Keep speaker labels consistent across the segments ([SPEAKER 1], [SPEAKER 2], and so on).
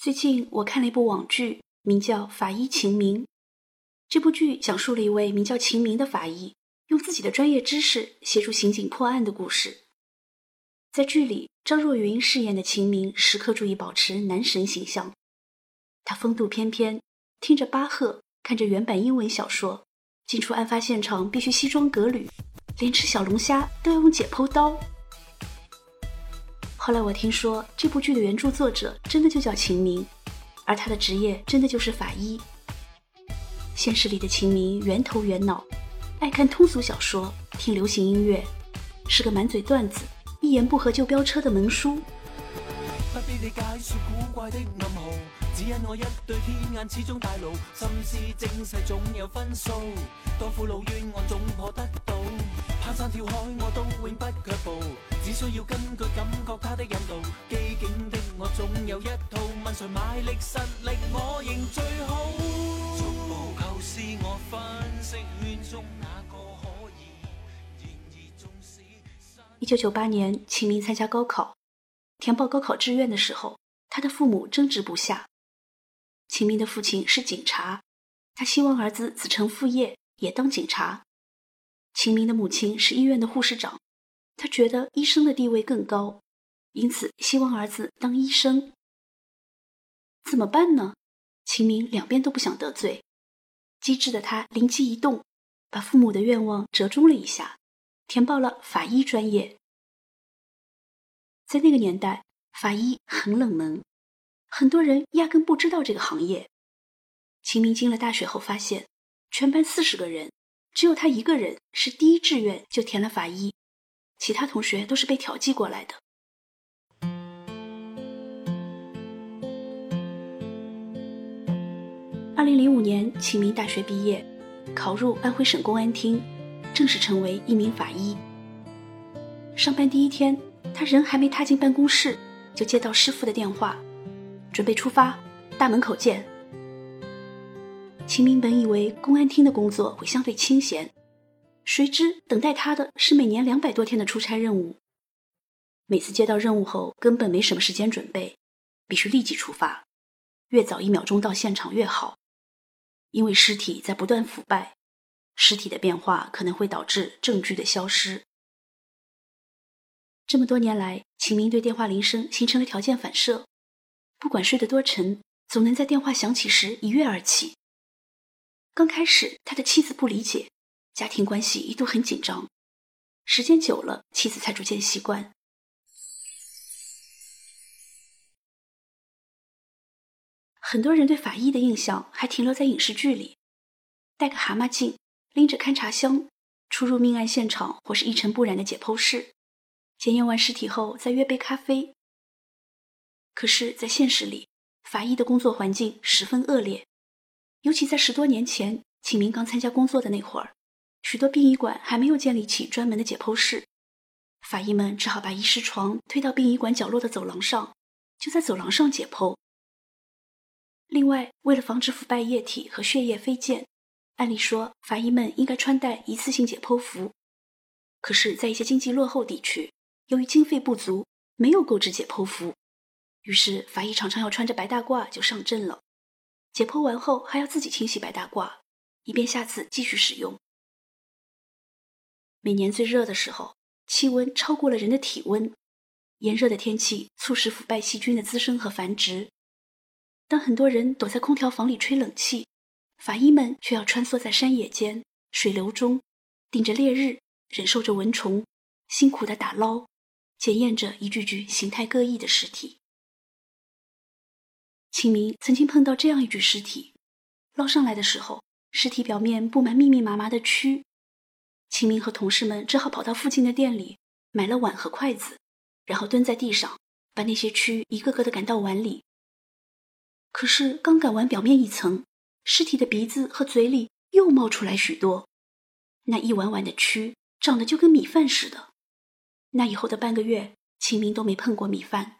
[SPEAKER 1] 最近我看了一部网剧，名叫《法医秦明》。这部剧讲述了一位名叫秦明的法医，用自己的专业知识协助刑警破案的故事。在剧里，张若昀饰演的秦明时刻注意保持男神形象。他风度翩翩，听着巴赫，看着原版英文小说，进出案发现场必须西装革履，连吃小龙虾都要用解剖刀。后来我听说，这部剧的原著作者真的就叫秦明，而他的职业真的就是法医。现实里的秦明圆头圆脑，爱看通俗小说，听流行音乐，是个满嘴段子、一言不合就飙车的门叔。不必理解说古怪的暗号，只因我一对天眼始终大路，心思精细总有分数，当俘虏冤案总破得。攀山跳海我都永不却步，只需要根据感觉它的引导。机警的我总有一套，问谁卖力实力我认最好。逐步构思我分析圈中哪个可以。然纵使一九九八年，秦明参加高考，填报高考志愿的时候，他的父母争执不下。秦明的父亲是警察，他希望儿子子承父业，也当警察。秦明的母亲是医院的护士长，他觉得医生的地位更高，因此希望儿子当医生。怎么办呢？秦明两边都不想得罪，机智的他灵机一动，把父母的愿望折中了一下，填报了法医专业。在那个年代，法医很冷门，很多人压根不知道这个行业。秦明进了大学后，发现全班四十个人。只有他一个人是第一志愿就填了法医，其他同学都是被调剂过来的。二零零五年，秦明大学毕业，考入安徽省公安厅，正式成为一名法医。上班第一天，他人还没踏进办公室，就接到师傅的电话，准备出发，大门口见。秦明本以为公安厅的工作会相对清闲，谁知等待他的是每年两百多天的出差任务。每次接到任务后，根本没什么时间准备，必须立即出发，越早一秒钟到现场越好。因为尸体在不断腐败，尸体的变化可能会导致证据的消失。这么多年来，秦明对电话铃声形成了条件反射，不管睡得多沉，总能在电话响起时一跃而起。刚开始，他的妻子不理解，家庭关系一度很紧张。时间久了，妻子才逐渐习惯。很多人对法医的印象还停留在影视剧里，戴个蛤蟆镜，拎着勘察箱，出入命案现场或是一尘不染的解剖室，检验完尸体后再约杯咖啡。可是，在现实里，法医的工作环境十分恶劣。尤其在十多年前，秦明刚参加工作的那会儿，许多殡仪馆还没有建立起专门的解剖室，法医们只好把遗尸床推到殡仪馆角落的走廊上，就在走廊上解剖。另外，为了防止腐败液体和血液飞溅，按理说法医们应该穿戴一次性解剖服，可是，在一些经济落后地区，由于经费不足，没有购置解剖服，于是法医常常要穿着白大褂就上阵了。解剖完后还要自己清洗白大褂，以便下次继续使用。每年最热的时候，气温超过了人的体温，炎热的天气促使腐败细菌的滋生和繁殖。当很多人躲在空调房里吹冷气，法医们却要穿梭在山野间、水流中，顶着烈日，忍受着蚊虫，辛苦的打捞、检验着一具具形态各异的尸体。秦明曾经碰到这样一具尸体，捞上来的时候，尸体表面布满密密麻麻的蛆。秦明和同事们只好跑到附近的店里买了碗和筷子，然后蹲在地上把那些蛆一个个的赶到碗里。可是刚赶完表面一层，尸体的鼻子和嘴里又冒出来许多，那一碗碗的蛆长得就跟米饭似的。那以后的半个月，秦明都没碰过米饭。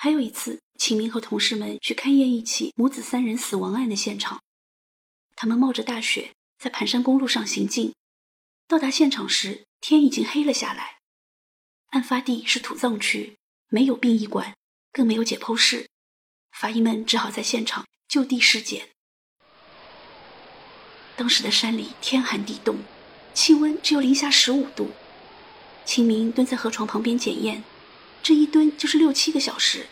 [SPEAKER 1] 还有一次，秦明和同事们去勘验一起母子三人死亡案的现场。他们冒着大雪在盘山公路上行进，到达现场时天已经黑了下来。案发地是土葬区，没有殡仪馆，更没有解剖室，法医们只好在现场就地尸检。当时的山里天寒地冻，气温只有零下十五度。清明蹲在河床旁边检验，这一蹲就是六七个小时。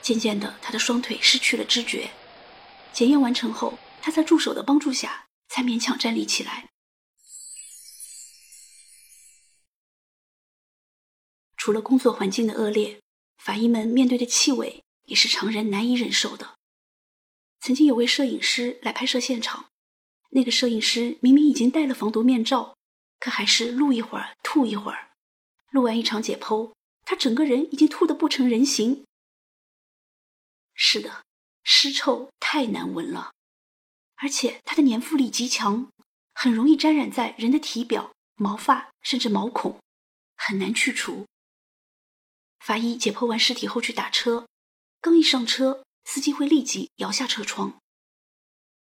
[SPEAKER 1] 渐渐的，他的双腿失去了知觉。检验完成后，他在助手的帮助下才勉强站立起来。除了工作环境的恶劣，法医们面对的气味也是常人难以忍受的。曾经有位摄影师来拍摄现场，那个摄影师明明已经戴了防毒面罩，可还是录一会儿吐一会儿。录完一场解剖，他整个人已经吐得不成人形。是的，尸臭太难闻了，而且它的粘附力极强，很容易沾染在人的体表、毛发甚至毛孔，很难去除。法医解剖完尸体后去打车，刚一上车，司机会立即摇下车窗。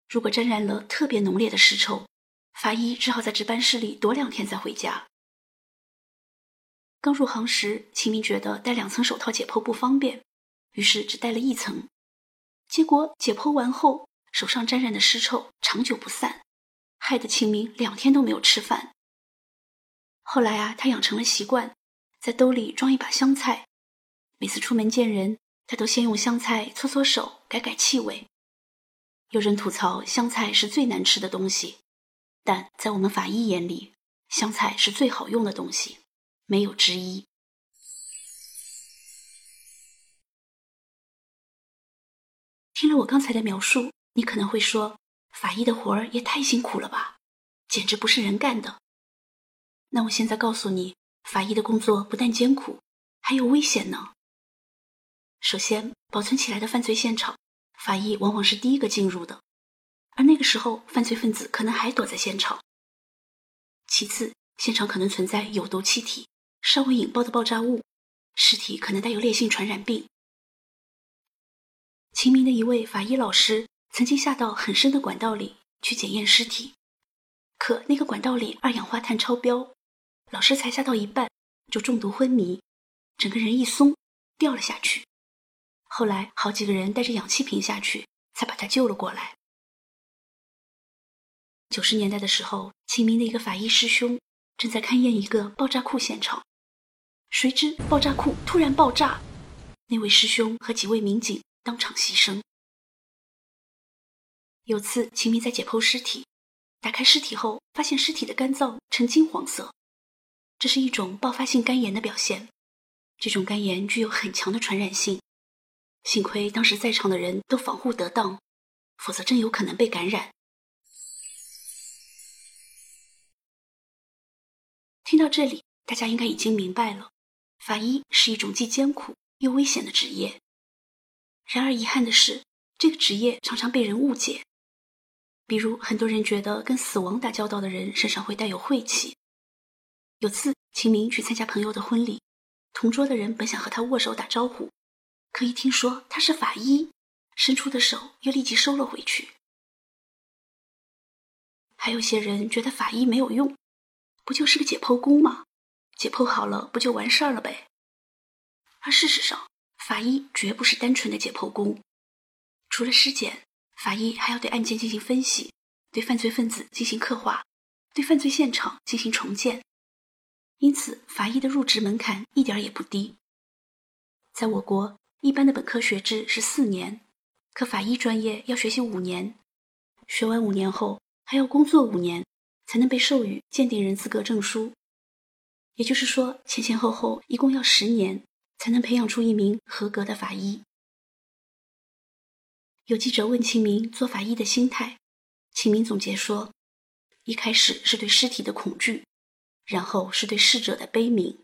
[SPEAKER 1] 如果沾染了特别浓烈的尸臭，法医只好在值班室里躲两天再回家。刚入行时，秦明觉得戴两层手套解剖不方便，于是只戴了一层。结果解剖完后，手上沾染的尸臭长久不散，害得秦明两天都没有吃饭。后来啊，他养成了习惯。在兜里装一把香菜，每次出门见人，他都先用香菜搓搓手，改改气味。有人吐槽香菜是最难吃的东西，但在我们法医眼里，香菜是最好用的东西，没有之一。听了我刚才的描述，你可能会说，法医的活儿也太辛苦了吧，简直不是人干的。那我现在告诉你。法医的工作不但艰苦，还有危险呢。首先，保存起来的犯罪现场，法医往往是第一个进入的，而那个时候犯罪分子可能还躲在现场。其次，现场可能存在有毒气体、尚未引爆的爆炸物，尸体可能带有烈性传染病。秦明的一位法医老师曾经下到很深的管道里去检验尸体，可那个管道里二氧化碳超标。老师才下到一半就中毒昏迷，整个人一松掉了下去。后来好几个人带着氧气瓶下去，才把他救了过来。九十年代的时候，秦明的一个法医师兄正在勘验一个爆炸库现场，谁知爆炸库突然爆炸，那位师兄和几位民警当场牺牲。有次秦明在解剖尸体，打开尸体后，发现尸体的肝脏呈金黄色。这是一种爆发性肝炎的表现，这种肝炎具有很强的传染性。幸亏当时在场的人都防护得当，否则真有可能被感染。听到这里，大家应该已经明白了，法医是一种既艰苦又危险的职业。然而遗憾的是，这个职业常常被人误解，比如很多人觉得跟死亡打交道的人身上会带有晦气。有次，秦明去参加朋友的婚礼，同桌的人本想和他握手打招呼，可一听说他是法医，伸出的手又立即收了回去。还有些人觉得法医没有用，不就是个解剖工吗？解剖好了不就完事儿了呗？而事实上，法医绝不是单纯的解剖工，除了尸检，法医还要对案件进行分析，对犯罪分子进行刻画，对犯罪现场进行重建。因此，法医的入职门槛一点也不低。在我国，一般的本科学制是四年，可法医专业要学习五年，学完五年后还要工作五年，才能被授予鉴定人资格证书。也就是说，前前后后一共要十年，才能培养出一名合格的法医。有记者问秦明做法医的心态，秦明总结说：一开始是对尸体的恐惧。然后是对逝者的悲悯，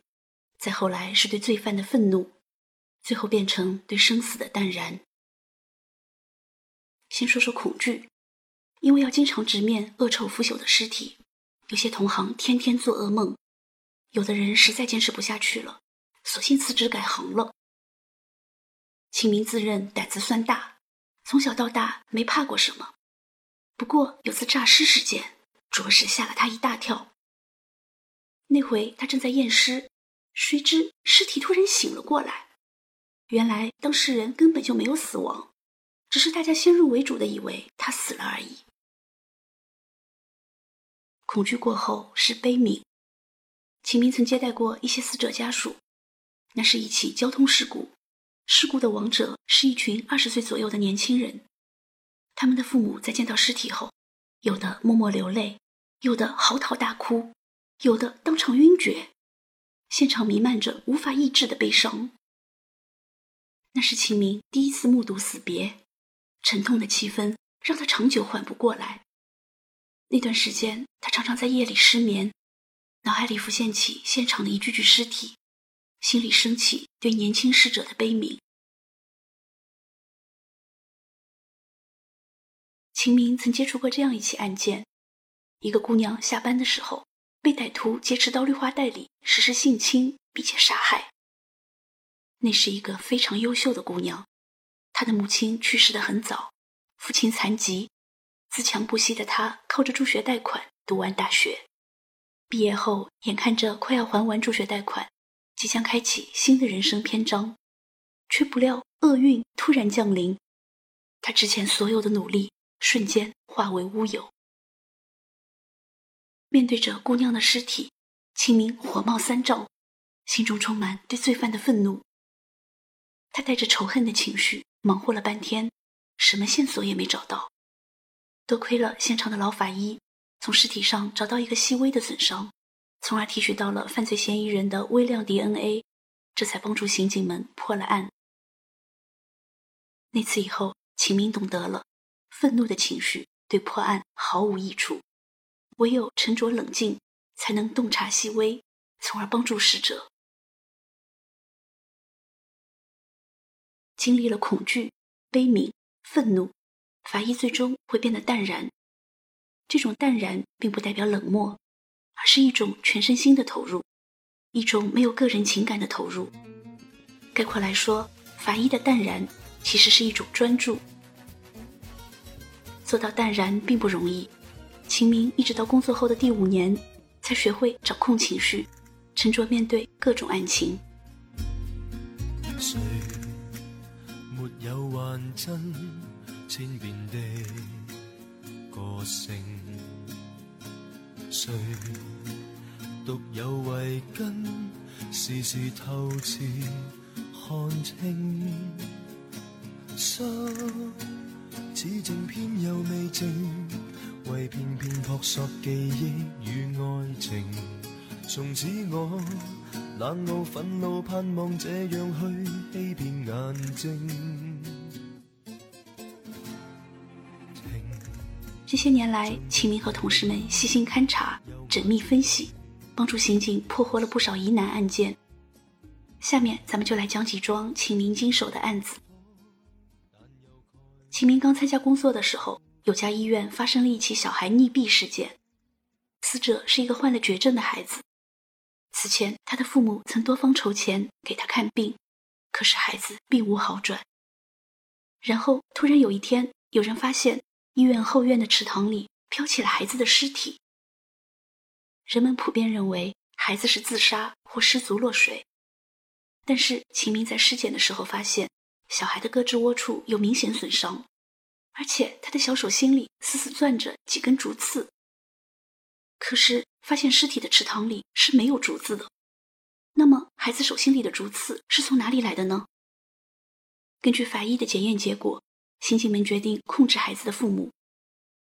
[SPEAKER 1] 再后来是对罪犯的愤怒，最后变成对生死的淡然。先说说恐惧，因为要经常直面恶臭腐朽的尸体，有些同行天天做噩梦，有的人实在坚持不下去了，索性辞职改行了。清明自认胆子算大，从小到大没怕过什么，不过有次诈尸事件，着实吓了他一大跳。那回他正在验尸，谁知尸体突然醒了过来。原来当事人根本就没有死亡，只是大家先入为主的以为他死了而已。恐惧过后是悲悯。秦明曾接待过一些死者家属，那是一起交通事故，事故的亡者是一群二十岁左右的年轻人，他们的父母在见到尸体后，有的默默流泪，有的嚎啕大哭，有的当场晕厥，现场弥漫着无法抑制的悲伤。那是秦明第一次目睹死别，沉痛的气氛让他长久缓不过来。那段时间，他常常在夜里失眠，脑海里浮现起现场的一具具尸体，心里升起对年轻逝者的悲悯。秦明曾接触过这样一起案件：一个姑娘下班的时候，被歹徒劫持到绿化带里实施性侵，并且杀害。那是一个非常优秀的姑娘，她的母亲去世的很早，父亲残疾，自强不息的她靠着助学贷款读完大学。毕业后，眼看着快要还完助学贷款，即将开启新的人生篇章，却不料厄运突然降临，他之前所有的努力瞬间化为乌有。面对着姑娘的尸体，秦明火冒三丈，心中充满对罪犯的愤怒。他带着仇恨的情绪，忙活了半天，什么线索也没找到。多亏了现场的老法医，从尸体上找到一个细微的损伤，从而提取到了犯罪嫌疑人的微量 DNA，这才帮助刑警们破了案。那次以后，秦明懂得了，愤怒的情绪对破案毫无益处，唯有沉着冷静，才能洞察细微，从而帮助逝者。经历了恐惧、悲悯、愤怒，法医最终会变得淡然。这种淡然并不代表冷漠，而是一种全身心的投入，一种没有个人情感的投入。概括来说，法医的淡然其实是一种专注。做到淡然并不容易，秦明一直到工作后的第五年，才学会掌控情绪，沉着面对各种案情。有幻真千变的个性，谁独有慧根，时时透彻看清。心似静偏又未静，为片片扑朔记忆与爱情。从此我冷傲愤怒，盼望这样去欺骗眼睛。这些年来，秦明和同事们细心勘察、缜密分析，帮助刑警破获了不少疑难案件。下面咱们就来讲几桩秦明经手的案子。秦明刚参加工作的时候，有家医院发生了一起小孩溺毙事件，死者是一个患了绝症的孩子。此前，他的父母曾多方筹钱给他看病，可是孩子并无好转。然后突然有一天，有人发现。医院后院的池塘里飘起了孩子的尸体。人们普遍认为孩子是自杀或失足落水，但是秦明在尸检的时候发现，小孩的胳肢窝处有明显损伤，而且他的小手心里死死攥着几根竹刺。可是发现尸体的池塘里是没有竹子的，那么孩子手心里的竹刺是从哪里来的呢？根据法医的检验结果。刑警们决定控制孩子的父母，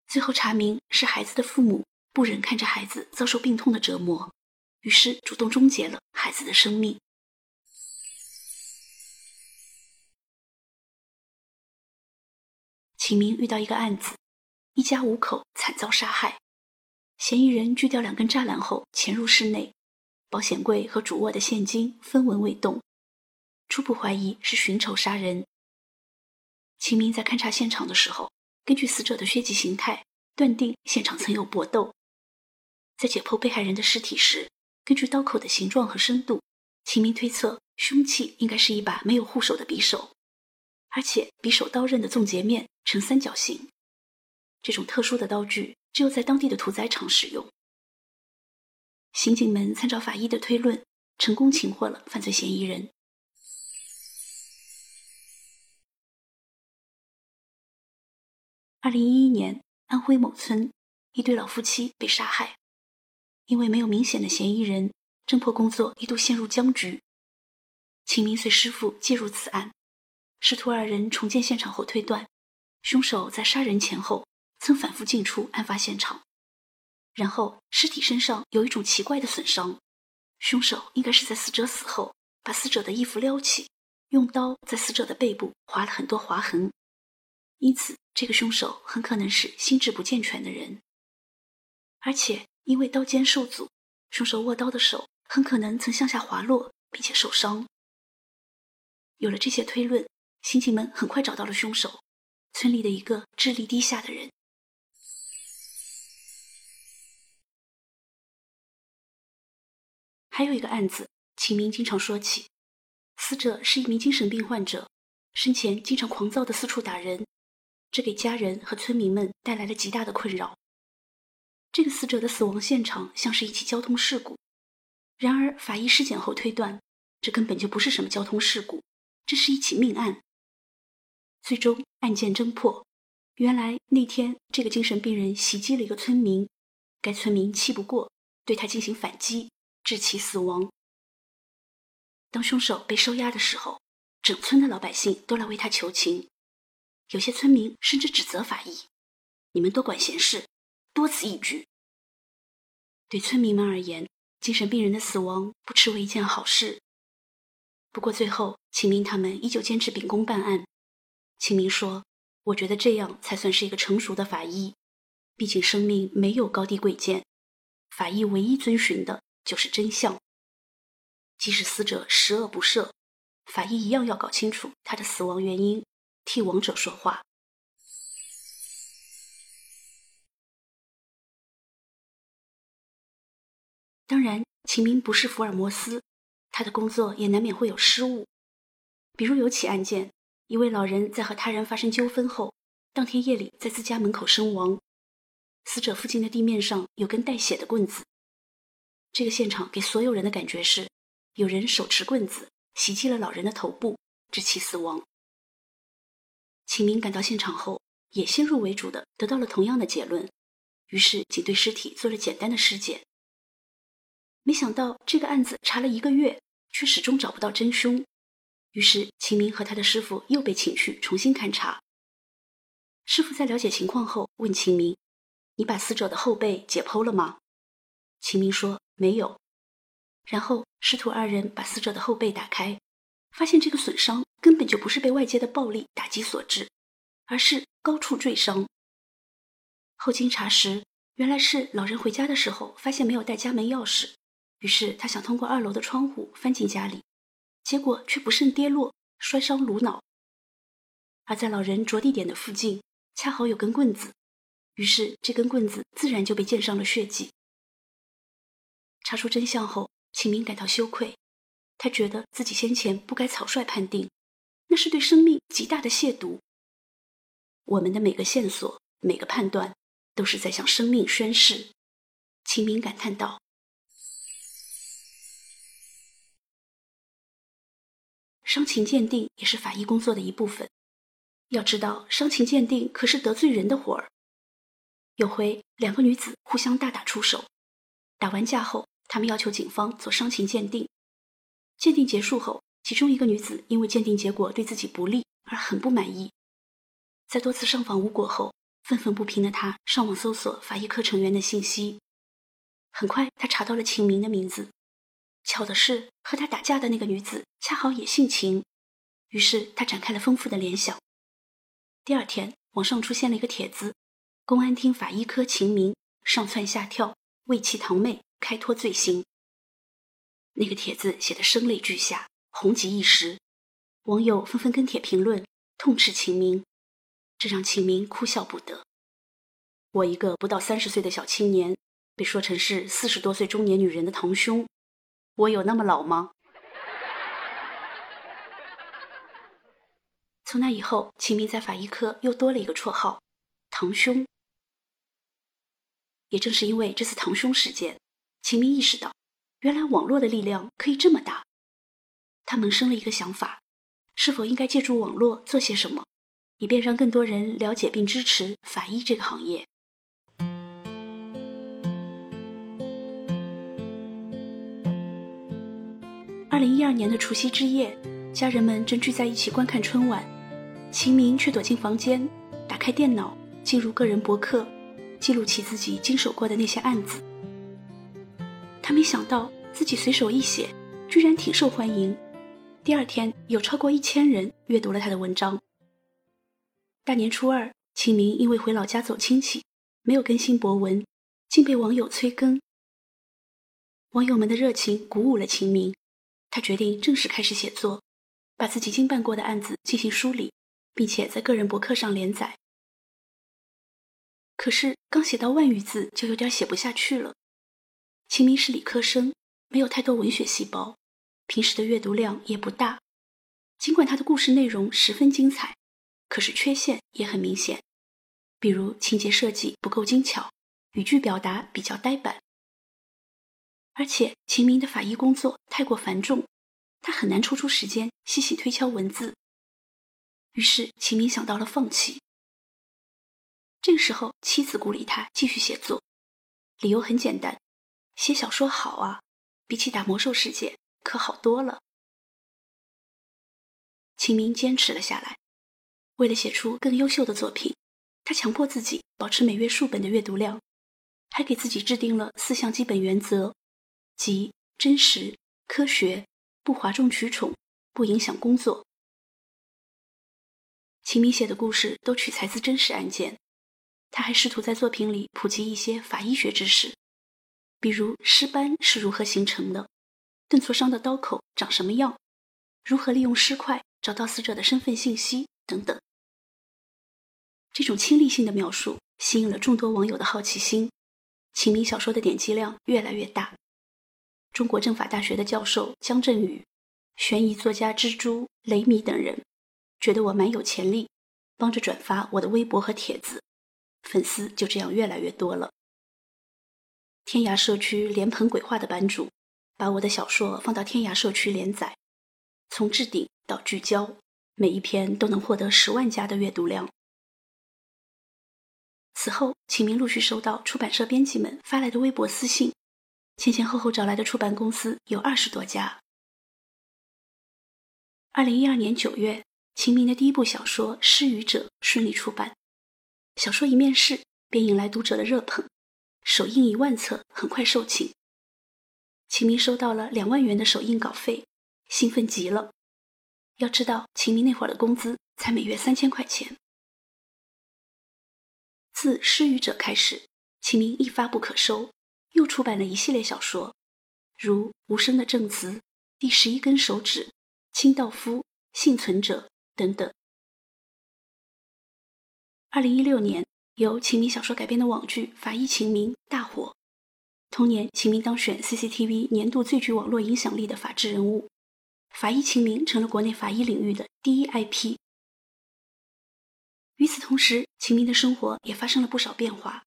[SPEAKER 1] 最后查明是孩子的父母不忍看着孩子遭受病痛的折磨，于是主动终结了孩子的生命。秦明遇到一个案子，一家五口惨遭杀害，嫌疑人锯掉两根栅栏后潜入室内，保险柜和主卧的现金分文未动，初步怀疑是寻仇杀人。秦明在勘察现场的时候，根据死者的血迹形态，断定现场曾有搏斗。在解剖被害人的尸体时，根据刀口的形状和深度，秦明推测凶器应该是一把没有护手的匕首，而且匕首刀刃的纵截面呈三角形。这种特殊的刀具只有在当地的屠宰场使用。刑警们参照法医的推论，成功擒获了犯罪嫌疑人。二零一一年，安徽某村一对老夫妻被杀害，因为没有明显的嫌疑人，侦破工作一度陷入僵局。秦明随师傅介入此案，师徒二人重建现场后推断，凶手在杀人前后曾反复进出案发现场，然后尸体身上有一种奇怪的损伤，凶手应该是在死者死后把死者的衣服撩起，用刀在死者的背部划了很多划痕，因此这个凶手很可能是心智不健全的人，而且因为刀尖受阻，凶手握刀的手很可能曾向下滑落并且受伤。有了这些推论，刑警们很快找到了凶手——村里的一个智力低下的人。还有一个案子，秦明经常说起，死者是一名精神病患者，生前经常狂躁的四处打人，这给家人和村民们带来了极大的困扰。这个死者的死亡现场像是一起交通事故，然而法医尸检后推断，这根本就不是什么交通事故。这是一起命案。最终案件侦破，原来那天这个精神病人袭击了一个村民，该村民气不过，对他进行反击，致其死亡。当凶手被收押的时候，整村的老百姓都来为他求情，有些村民甚至指责法医：“你们多管闲事，多此一举。”对村民们而言，精神病人的死亡不失为一件好事。不过最后，秦明他们依旧坚持秉公办案。秦明说：“我觉得这样才算是一个成熟的法医。毕竟生命没有高低贵贱，法医唯一遵循的就是真相。即使死者十恶不赦，法医一样要搞清楚他的死亡原因，替亡者说话。”当然，秦明不是福尔摩斯。他的工作也难免会有失误，比如有起案件，一位老人在和他人发生纠纷后，当天夜里在自家门口身亡，死者附近的地面上有根带血的棍子。这个现场给所有人的感觉是，有人手持棍子袭击了老人的头部，致其死亡。秦明赶到现场后，也先入为主的得到了同样的结论，于是仅对尸体做了简单的尸检。没想到这个案子查了一个月，却始终找不到真凶。于是秦明和他的师傅又被请去重新勘查。师傅在了解情况后问秦明：“你把死者的后背解剖了吗？”秦明说：“没有。”然后师徒二人把死者的后背打开，发现这个损伤根本就不是被外界的暴力打击所致，而是高处坠伤。后经查实，原来是老人回家的时候发现没有带家门钥匙。于是他想通过二楼的窗户翻进家里，结果却不慎跌落，摔伤颅脑。而在老人着地点的附近，恰好有根棍子，于是这根棍子自然就被溅上了血迹。查出真相后，秦明感到羞愧，他觉得自己先前不该草率判定，那是对生命极大的亵渎。我们的每个线索，每个判断，都是在向生命宣誓。秦明感叹道。伤情鉴定也是法医工作的一部分。要知道，伤情鉴定可是得罪人的活儿。有回，两个女子互相大打出手，打完架后，他们要求警方做伤情鉴定。鉴定结束后，其中一个女子因为鉴定结果对自己不利而很不满意，在多次上访无果后，愤愤不平的她上网搜索法医科成员的信息。很快，她查到了秦明的名字。巧的是，和他打架的那个女子恰好也姓秦，于是他展开了丰富的联想。第二天，网上出现了一个帖子：“公安厅法医科秦明上蹿下跳，为其堂妹开脱罪行。”那个帖子写得声泪俱下，红极一时，网友纷纷跟帖评论，痛斥秦明，这让秦明哭笑不得。我一个不到三十岁的小青年，被说成是四十多岁中年女人的堂兄。我有那么老吗？从那以后，秦明在法医科又多了一个绰号“堂兄”。也正是因为这次堂兄事件，秦明意识到，原来网络的力量可以这么大。他萌生了一个想法：是否应该借助网络做些什么，以便让更多人了解并支持法医这个行业。二零一二年的除夕之夜，家人们正聚在一起观看春晚，秦明却躲进房间，打开电脑，进入个人博客，记录起自己经手过的那些案子。他没想到自己随手一写，居然挺受欢迎。第二天，有超过一千人阅读了他的文章。大年初二，秦明因为回老家走亲戚，没有更新博文，竟被网友催更。网友们的热情鼓舞了秦明。他决定正式开始写作，把自己经办过的案子进行梳理，并且在个人博客上连载。可是刚写到万余字，就有点写不下去了。秦明是理科生，没有太多文学细胞，平时的阅读量也不大。尽管他的故事内容十分精彩，可是缺陷也很明显，比如情节设计不够精巧，语句表达比较呆板。而且秦明的法医工作太过繁重，他很难抽出时间细细推敲文字。于是秦明想到了放弃。这个时候，妻子鼓励他继续写作，理由很简单：写小说好啊，比起打魔兽世界可好多了。秦明坚持了下来，为了写出更优秀的作品，他强迫自己保持每月数本的阅读量，还给自己制定了四项基本原则。即真实、科学，不哗众取宠，不影响工作。秦明写的故事都取材自真实案件，他还试图在作品里普及一些法医学知识，比如尸斑是如何形成的，钝挫伤的刀口长什么样，如何利用尸块找到死者的身份信息等等。这种亲历性的描述吸引了众多网友的好奇心，秦明小说的点击量越来越大。中国政法大学的教授姜振宇、悬疑作家蜘蛛、雷米等人觉得我蛮有潜力，帮着转发我的微博和帖子，粉丝就这样越来越多了。天涯社区莲蓬鬼话的版主把我的小说放到天涯社区连载，从置顶到聚焦，每一篇都能获得十万加的阅读量。此后，秦明陆续收到出版社编辑们发来的微博私信。前前后后找来的出版公司有二十多家。二零一二年九月，秦明的第一部小说《失语者》顺利出版，小说一面世便引来读者的热捧，首印一万册，很快售罄。秦明收到了两万元的首印稿费，兴奋极了。要知道，秦明那会儿的工资才每月三千块钱。自《失语者》开始，秦明一发不可收。又出版了一系列小说，如《无声的证词》《第十一根手指》《清道夫》《幸存者》等等。二零一六年，由秦明小说改编的网剧《法医秦明》大火。同年，秦明当选 CCTV 年度最具网络影响力的法治人物，《法医秦明》成了国内法医领域的第一 IP。与此同时，秦明的生活也发生了不少变化。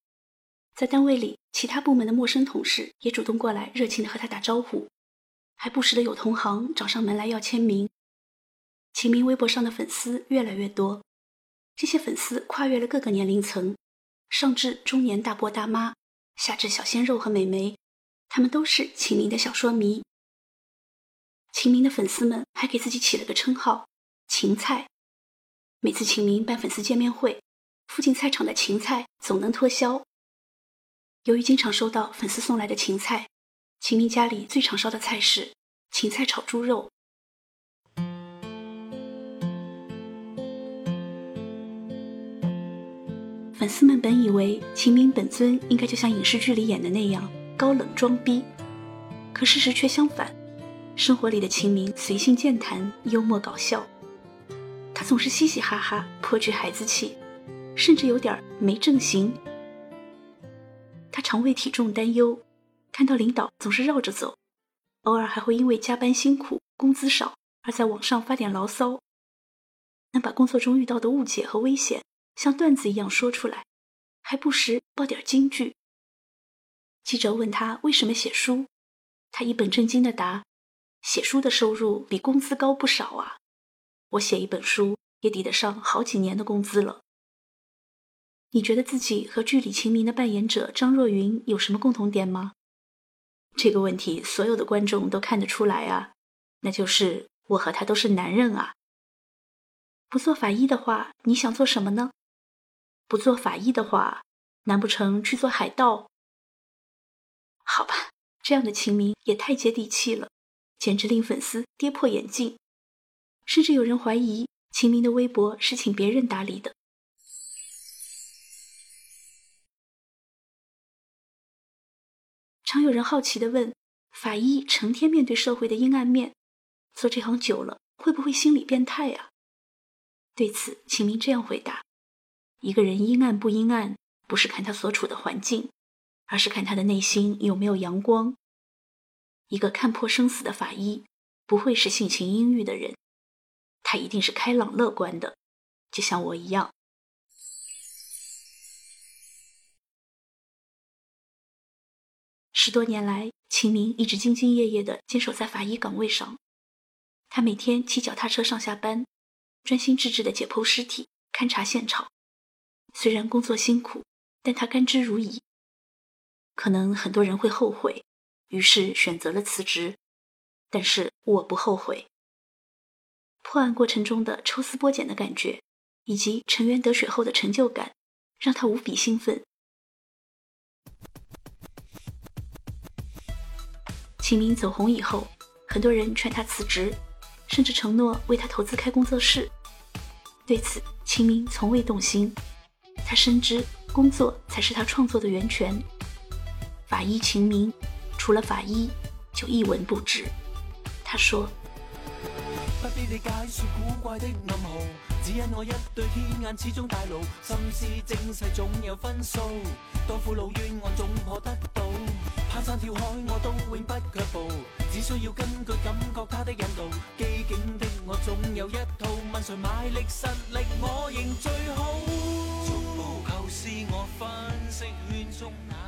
[SPEAKER 1] 在单位里，其他部门的陌生同事也主动过来，热情的和他打招呼，还不时的有同行找上门来要签名。秦明微博上的粉丝越来越多，这些粉丝跨越了各个年龄层，上至中年大伯大妈，下至小鲜肉和美眉，他们都是秦明的小说迷。秦明的粉丝们还给自己起了个称号“芹菜”，每次秦明办粉丝见面会，附近菜场的芹菜总能脱销。由于经常收到粉丝送来的芹菜，秦明家里最常烧的菜是芹菜炒猪肉。粉丝们本以为秦明本尊应该就像影视剧里演的那样高冷装逼，可事实却相反。生活里的秦明随性健谈、幽默搞笑，他总是嘻嘻哈哈、颇具孩子气，甚至有点没正形。他常为体重担忧，看到领导总是绕着走，偶尔还会因为加班辛苦、工资少而在网上发点牢骚。能把工作中遇到的误解和危险像段子一样说出来，还不时爆点金句。记者问他为什么写书，他一本正经的答：“写书的收入比工资高不少啊，我写一本书也抵得上好几年的工资了。你觉得自己和剧里秦明的扮演者张若昀有什么共同点吗？这个问题所有的观众都看得出来啊，那就是我和他都是男人啊。不做法医的话，你想做什么呢？不做法医的话，难不成去做海盗？好吧，这样的秦明也太接地气了，简直令粉丝跌破眼镜，甚至有人怀疑秦明的微博是请别人打理的。常有人好奇的问：法医成天面对社会的阴暗面，做这行久了，会不会心理变态啊？对此，秦明这样回答：“一个人阴暗不阴暗，不是看他所处的环境，而是看他的内心有没有阳光。一个看破生死的法医，不会是性情阴郁的人，他一定是开朗乐观的，就像我一样。”十多年来，秦明一直兢兢业业地坚守在法医岗位上，他每天骑脚踏车上下班。专心致志的解剖尸体、勘察现场，虽然工作辛苦，但他甘之如饴。可能很多人会后悔，于是选择了辞职，但是我不后悔。破案过程中的抽丝剥茧的感觉，以及沉冤得雪后的成就感，让他无比兴奋。秦明走红以后，很多人劝他辞职。甚至承诺为他投资开工作室。对此，秦明从未动心。他深知工作才是他创作的源泉。法医秦明，除了法医，就一文不值。他说。不必理解说古怪的暗号，只因我一对天眼始终大路，心思精细总有分数。当父老冤案总可得到，攀山跳海我都永不却步，只需要根据感觉他的引导。机警的我总有一套，问谁卖力实力我仍最好。是我分析圈中那。